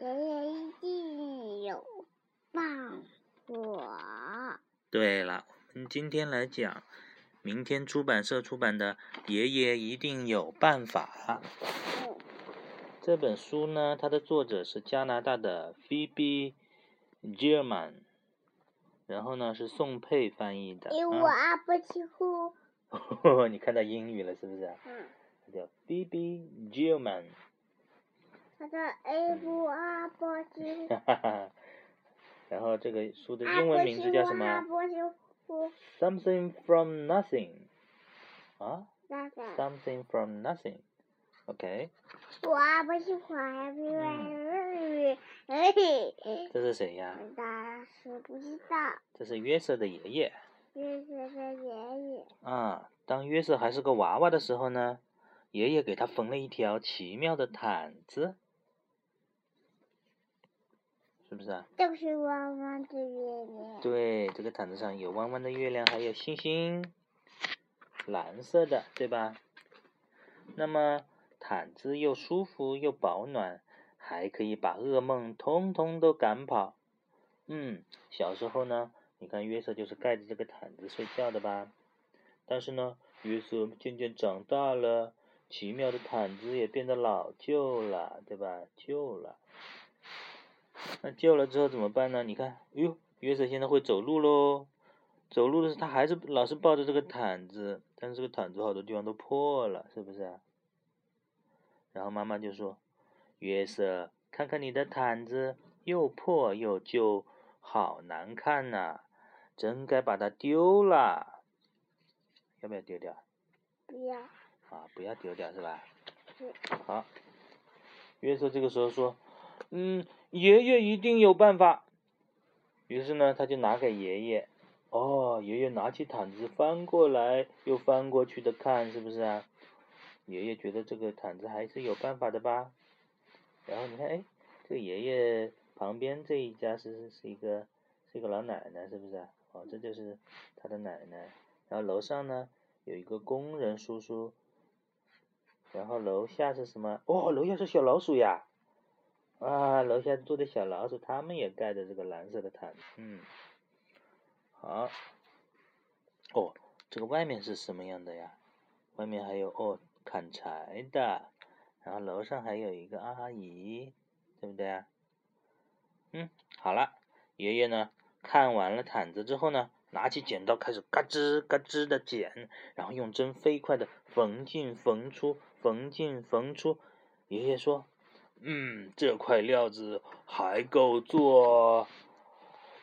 爷爷一定有办法。对了，我们今天来讲，明天出版社出版的《爷爷一定有办法》这本书呢，它的作者是加拿大的 Phoebe Gilman，然后呢是宋佩翻译的。因为我阿不起呼。你看到英语了是不是？嗯。它叫 Phoebe Gilman。他的 A 不啊不起。哈哈哈。然后这个书的英文名字叫什么？Something from nothing。啊？Something from nothing。OK。我啊不喜欢。这是谁呀？不知道。这是约瑟的爷爷。约瑟的爷爷。啊，当约瑟还是个娃娃的时候呢，爷爷给他缝了一条奇妙的毯子。是不是啊？都是弯弯的月亮。对，这个毯子上有弯弯的月亮，还有星星，蓝色的，对吧？那么毯子又舒服又保暖，还可以把噩梦通通都赶跑。嗯，小时候呢，你看约瑟就是盖着这个毯子睡觉的吧？但是呢，约瑟渐渐长大了，奇妙的毯子也变得老旧了，对吧？旧了。那旧了之后怎么办呢？你看，哎呦，约瑟现在会走路喽。走路的时候，他还是老是抱着这个毯子，但是这个毯子好多地方都破了，是不是？然后妈妈就说：“约瑟，看看你的毯子，又破又旧，好难看呐，真该把它丢了。要不要丢掉？不要。啊，不要丢掉是吧？是。好。约瑟这个时候说。嗯，爷爷一定有办法。于是呢，他就拿给爷爷。哦，爷爷拿起毯子翻过来又翻过去的看，是不是啊？爷爷觉得这个毯子还是有办法的吧。然后你看，哎，这个爷爷旁边这一家是是一个是一个老奶奶，是不是？哦，这就是他的奶奶。然后楼上呢有一个工人叔叔。然后楼下是什么？哦，楼下是小老鼠呀。啊，楼下住的小老鼠，他们也盖着这个蓝色的毯子。嗯，好。哦，这个外面是什么样的呀？外面还有哦，砍柴的。然后楼上还有一个阿姨，对不对啊？嗯，好了。爷爷呢，看完了毯子之后呢，拿起剪刀开始嘎吱嘎吱的剪，然后用针飞快的缝进缝出，缝进缝出。爷爷说。嗯，这块料子还够做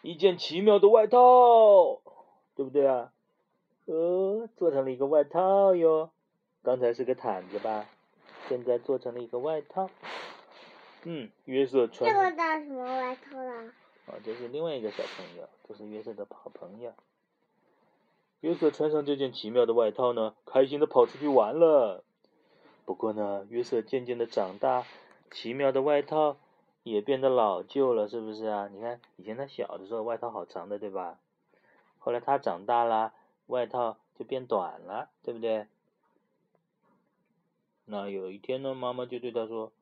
一件奇妙的外套，对不对啊？呃，做成了一个外套哟。刚才是个毯子吧？现在做成了一个外套。嗯，约瑟穿。这个叫什么外套啦？哦，这是另外一个小朋友，这是约瑟的好朋友。约瑟穿上这件奇妙的外套呢，开心的跑出去玩了。不过呢，约瑟渐渐的长大。奇妙的外套也变得老旧了，是不是啊？你看，以前他小的时候外套好长的，对吧？后来他长大了，外套就变短了，对不对？那有一天呢，妈妈就对他说：“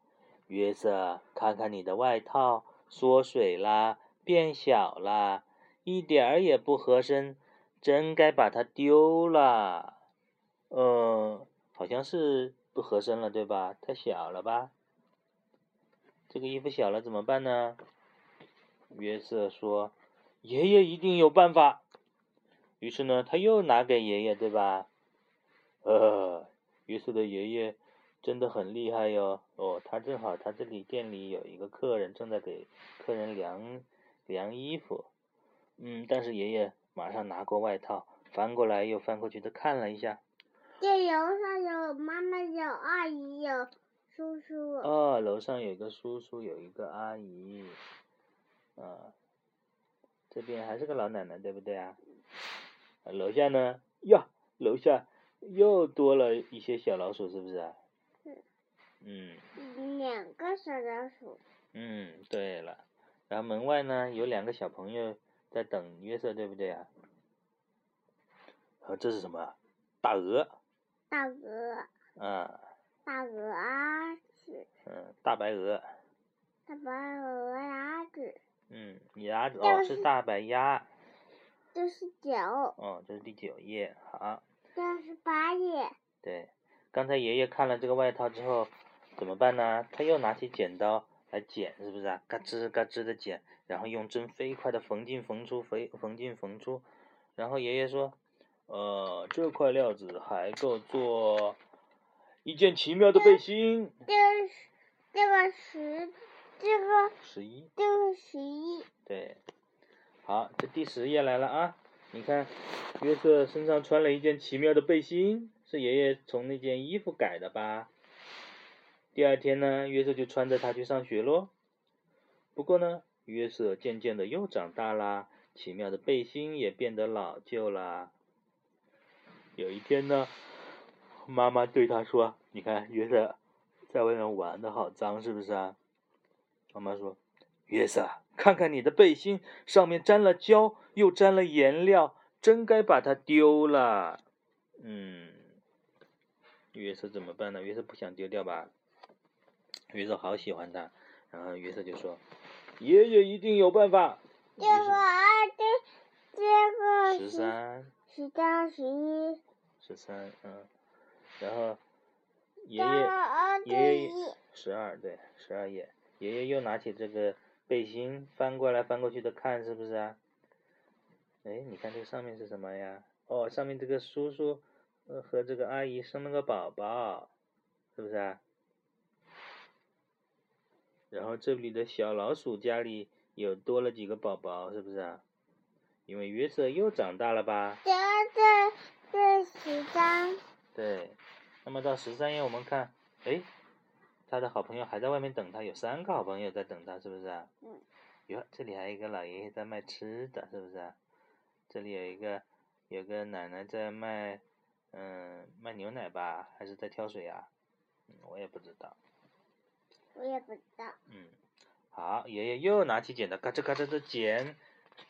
约瑟，看看你的外套，缩水啦，变小啦，一点儿也不合身，真该把它丢了。”嗯，好像是不合身了，对吧？太小了吧？这个衣服小了怎么办呢？约瑟说：“爷爷一定有办法。”于是呢，他又拿给爷爷，对吧？呃，约瑟的爷爷真的很厉害哟。哦，他正好他这里店里有一个客人正在给客人量量衣服。嗯，但是爷爷马上拿过外套，翻过来又翻过去的看了一下。这楼上有妈妈，有阿姨，有。叔叔。哦，楼上有一个叔叔，有一个阿姨，啊，这边还是个老奶奶，对不对啊？楼下呢？呀，楼下又多了一些小老鼠，是不是啊？嗯。两个小老鼠。嗯，对了，然后门外呢有两个小朋友在等约瑟，对不对啊？啊，这是什么？大鹅。大鹅。啊。大鹅啊，是。嗯，大白鹅。大大白鹅鸭子。嗯，鸭子哦是大白鸭。这是九，哦，这是第九页。好，这是八页。对，刚才爷爷看了这个外套之后，怎么办呢？他又拿起剪刀来剪，是不是啊？嘎吱嘎吱的剪，然后用针飞快的缝进缝出，缝缝进缝出。然后爷爷说：“呃，这块料子还够做一件奇妙的背心。这个是这个十，这个”十一。这个十一。对，好，这第十页来了啊！你看，约瑟身上穿了一件奇妙的背心，是爷爷从那件衣服改的吧？第二天呢，约瑟就穿着它去上学喽。不过呢，约瑟渐渐的又长大啦，奇妙的背心也变得老旧啦。有一天呢，妈妈对他说：“你看，约瑟在外面玩的好脏，是不是啊？”妈妈说：“约瑟，看看你的背心，上面沾了胶，又沾了颜料，真该把它丢了。”嗯，约瑟怎么办呢？约瑟不想丢掉吧？约瑟好喜欢它，然后约瑟就说：“爷爷一定有办法。”这个二，这这个十三，十三十一，十三，嗯，然后爷爷爷爷，十二对十二页，爷爷又拿起这个背心翻过来翻过去的看，是不是啊？哎，你看这个上面是什么呀？哦，上面这个叔叔呃和这个阿姨生了个宝宝，是不是啊？然后这里的小老鼠家里有多了几个宝宝，是不是啊？因为约瑟又长大了吧？这这这十三，对，那么到十三页我们看，哎，他的好朋友还在外面等他，有三个好朋友在等他，是不是啊？嗯。哟，这里还有一个老爷爷在卖吃的，是不是啊？这里有一个有个奶奶在卖，嗯，卖牛奶吧，还是在挑水啊？嗯，我也不知道。我也不知道。嗯，好，爷爷又拿起剪刀，嘎吱嘎吱的剪，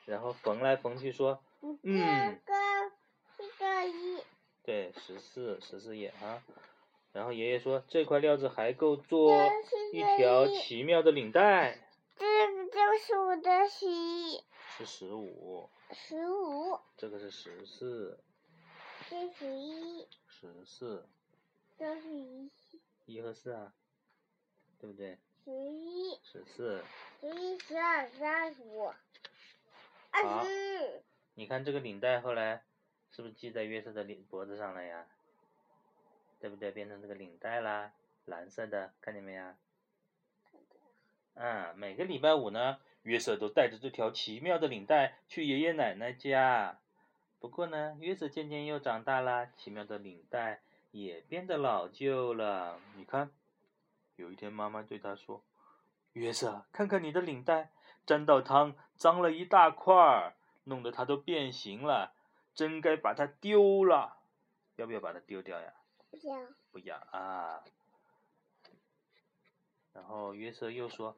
然后缝来缝去，说，嗯，嗯这个这个一，对，十四十四页啊。然后爷爷说，这块料子还够做一条奇妙的领带，这个这个是我的十一，是十五，十五，这个是十四，这十一，十四，这是一。一和四啊，对不对？十一，十四，十一十二十二十五，好二十，你看这个领带后来是不是系在约瑟的领脖子上了呀？对不对？变成这个领带啦，蓝色的，看见没呀？嗯，每个礼拜五呢，约瑟都带着这条奇妙的领带去爷爷奶奶家。不过呢，约瑟渐渐又长大了，奇妙的领带也变得老旧了。你看，有一天妈妈对他说：“约瑟，看看你的领带，沾到汤，脏了一大块儿，弄得它都变形了，真该把它丢了。要不要把它丢掉呀？”不要，不要啊。然后约瑟又说：“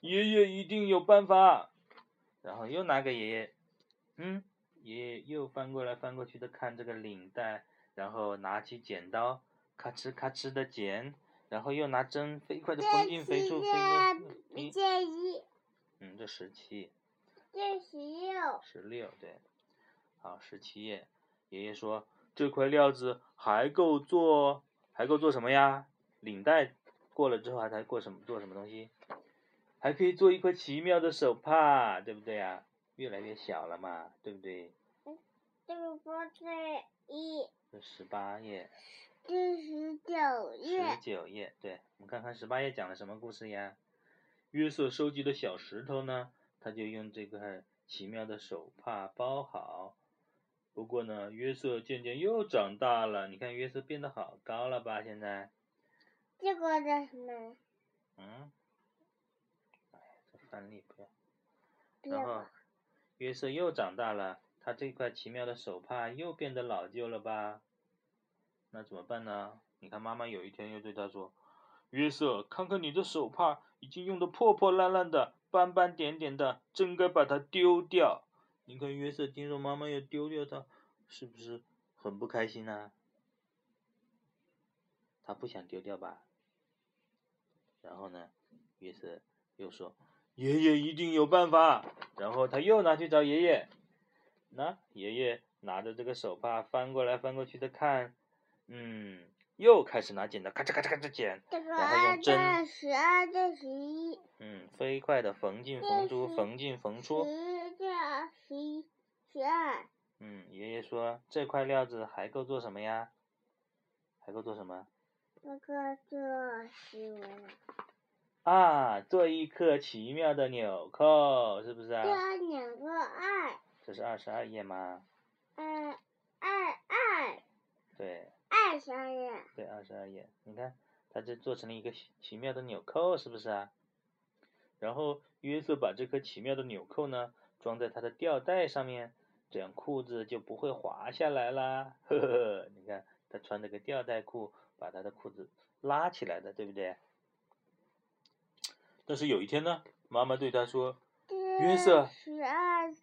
爷爷一定有办法。”然后又拿给爷爷，嗯，爷爷又翻过来翻过去的看这个领带，然后拿起剪刀，咔哧咔哧的剪，然后又拿针飞快的缝进飞出飞进，一，嗯，这十七，这十六，十六对，好，十七页，爷爷说这块料子还够做，还够做什么呀？领带过了之后还才过什么做什么东西？还可以做一块奇妙的手帕，对不对呀？越来越小了嘛，对不对？这个不是一，这十八页，第十九页十，九页，对，我们看看十八页讲了什么故事呀？约瑟收集的小石头呢，他就用这个奇妙的手帕包好。不过呢，约瑟渐渐又长大了，你看约瑟变得好高了吧？现在，这个叫什么？嗯，哎，这范例不要。这然后个，约瑟又长大了，他这块奇妙的手帕又变得老旧了吧？那怎么办呢？你看妈妈有一天又对他说：“约瑟，看看你的手帕已经用的破破烂烂的、斑斑点点的，真该把它丢掉。”你看约瑟听说妈妈要丢掉它，是不是很不开心呢、他不想丢掉吧？然后呢，约瑟又说：“爷爷一定有办法。”然后他又拿去找爷爷。那爷爷拿着这个手帕翻过来翻过去的看，嗯，又开始拿剪刀咔嚓咔嚓咔嚓剪，然后用针。十二对十一。嗯，飞快的缝进缝出，缝进缝出。十二十一十二。嗯，爷爷说这块料子还够做什么呀？还够做什么？那个做什么？啊，做一颗奇妙的纽扣，是不是啊？做两个二。这是二十二页吗？二二二。对。二十二页。对，二十二页。你看，它这做成了一个奇妙的纽扣，是不是啊？然后约瑟把这颗奇妙的纽扣呢，装在他的吊带上面，这样裤子就不会滑下来啦。呵呵，你看他穿这个吊带裤，把他的裤子拉起来的，对不对？但是有一天呢，妈妈对他说：“约瑟。”十二。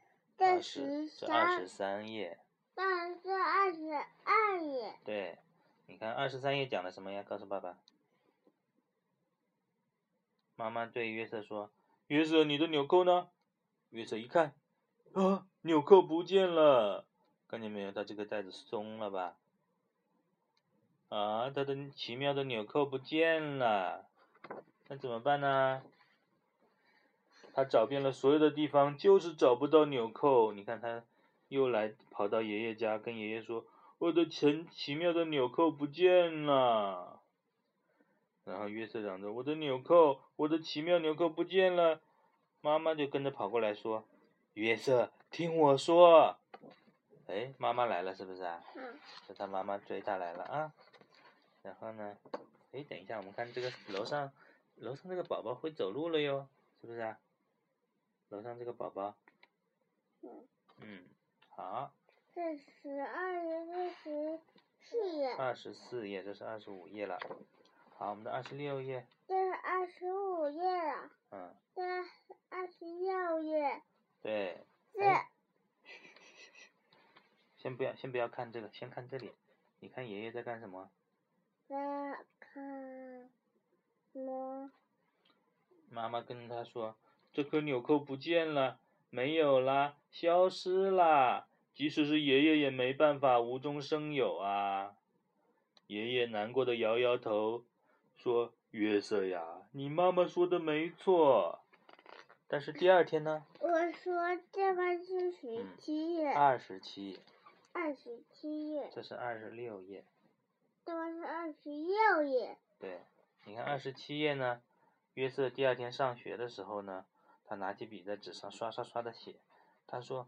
二十，这二十三页。但是二十二页。对，你看二十三页讲的什么呀？告诉爸爸。妈妈对约瑟说：“约瑟，你的纽扣呢？”约瑟一看，啊，纽扣不见了，看见没有？他这个袋子松了吧？啊，他的奇妙的纽扣不见了，那怎么办呢？他找遍了所有的地方，就是找不到纽扣。你看，他又来跑到爷爷家，跟爷爷说：“我的奇奇妙的纽扣不见了。”然后约瑟嚷着：“我的纽扣，我的奇妙纽扣不见了！”妈妈就跟着跑过来说：“约瑟，听我说。”哎，妈妈来了，是不是啊？嗯。是他妈妈追他来了啊。然后呢？哎，等一下，我们看这个楼上，楼上这个宝宝会走路了哟，是不是啊？楼上这个宝宝，嗯，嗯，好。这十二页，这十四页。二十四页，这是二十五页了。好，我们的二十六页。这是二十五页了。嗯。这二十六页。对。这。嘘嘘嘘嘘先不要，先不要看这个，先看这里。你看爷爷在干什么？在看什？妈妈跟他说。这颗纽扣不见了，没有啦，消失啦！即使是爷爷也没办法无中生有啊！爷爷难过的摇摇头，说：“约瑟呀，你妈妈说的没错。”但是第二天呢？我说这个是十七页。二十七。二十七页。这是二十六页。这个是二十六页。对，你看二十七页呢？约瑟第二天上学的时候呢？他拿起笔在纸上刷刷刷的写，他说：“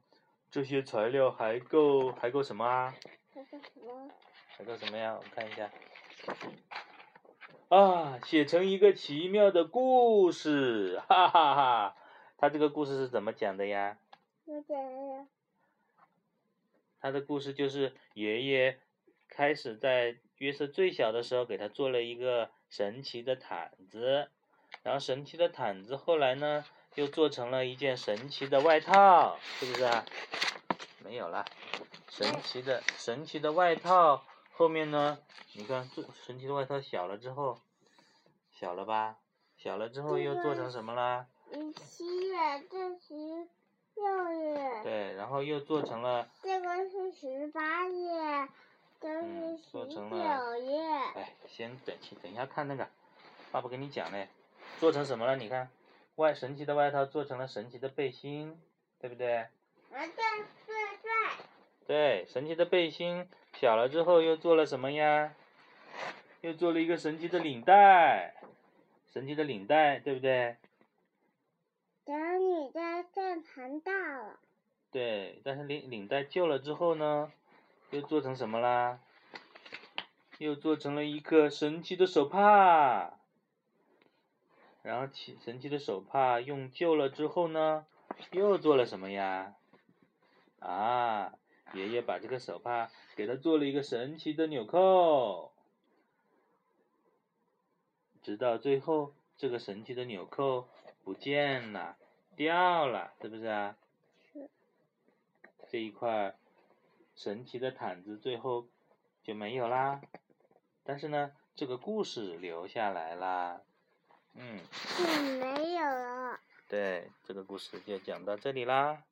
这些材料还够还够什么啊？还够什么？还够什么呀？我们看一下。啊，写成一个奇妙的故事，哈哈哈！他这个故事是怎么讲的呀？怎么讲的呀？他的故事就是爷爷开始在约瑟最小的时候给他做了一个神奇的毯子，然后神奇的毯子后来呢？又做成了一件神奇的外套，是不是啊？没有了，神奇的神奇的外套后面呢？你看，这神奇的外套小了之后，小了吧？小了之后又做成什么啦？十七页，这是六页。对，然后又做成了。这个是十八页，这是十九页。哎，先等，等一下看那个，爸爸跟你讲嘞，做成什么了？你看。外神奇的外套做成了神奇的背心，对不对？啊，对神奇的背心小了之后又做了什么呀？又做了一个神奇的领带，神奇的领带，对不对？等领带变长大了。对，但是领领带旧了之后呢，又做成什么啦？又做成了一个神奇的手帕。然后奇神奇的手帕用旧了之后呢，又做了什么呀？啊，爷爷把这个手帕给他做了一个神奇的纽扣，直到最后这个神奇的纽扣不见了，掉了，是不是啊？是。这一块神奇的毯子最后就没有啦，但是呢，这个故事留下来啦。嗯。就没有了。对，这个故事就讲到这里啦。